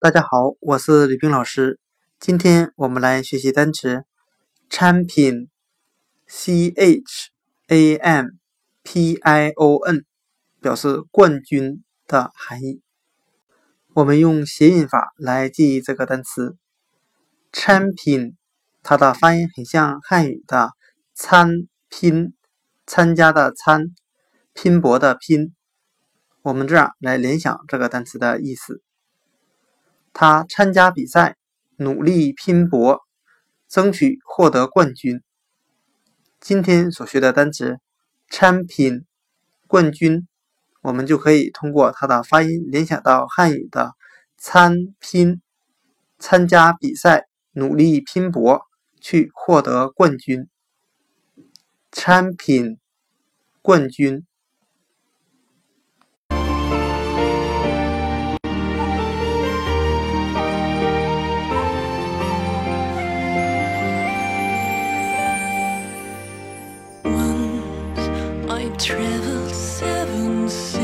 大家好，我是李冰老师。今天我们来学习单词 champion，c h a m p i o n，表示冠军的含义。我们用谐音法来记忆这个单词 champion，它的发音很像汉语的参拼，参加的参，拼搏的拼。我们这样来联想这个单词的意思。他参加比赛，努力拼搏，争取获得冠军。今天所学的单词 “champion” 冠军，我们就可以通过它的发音联想到汉语的参拼，参加比赛，努力拼搏，去获得冠军。champion 冠军。I traveled seven seas.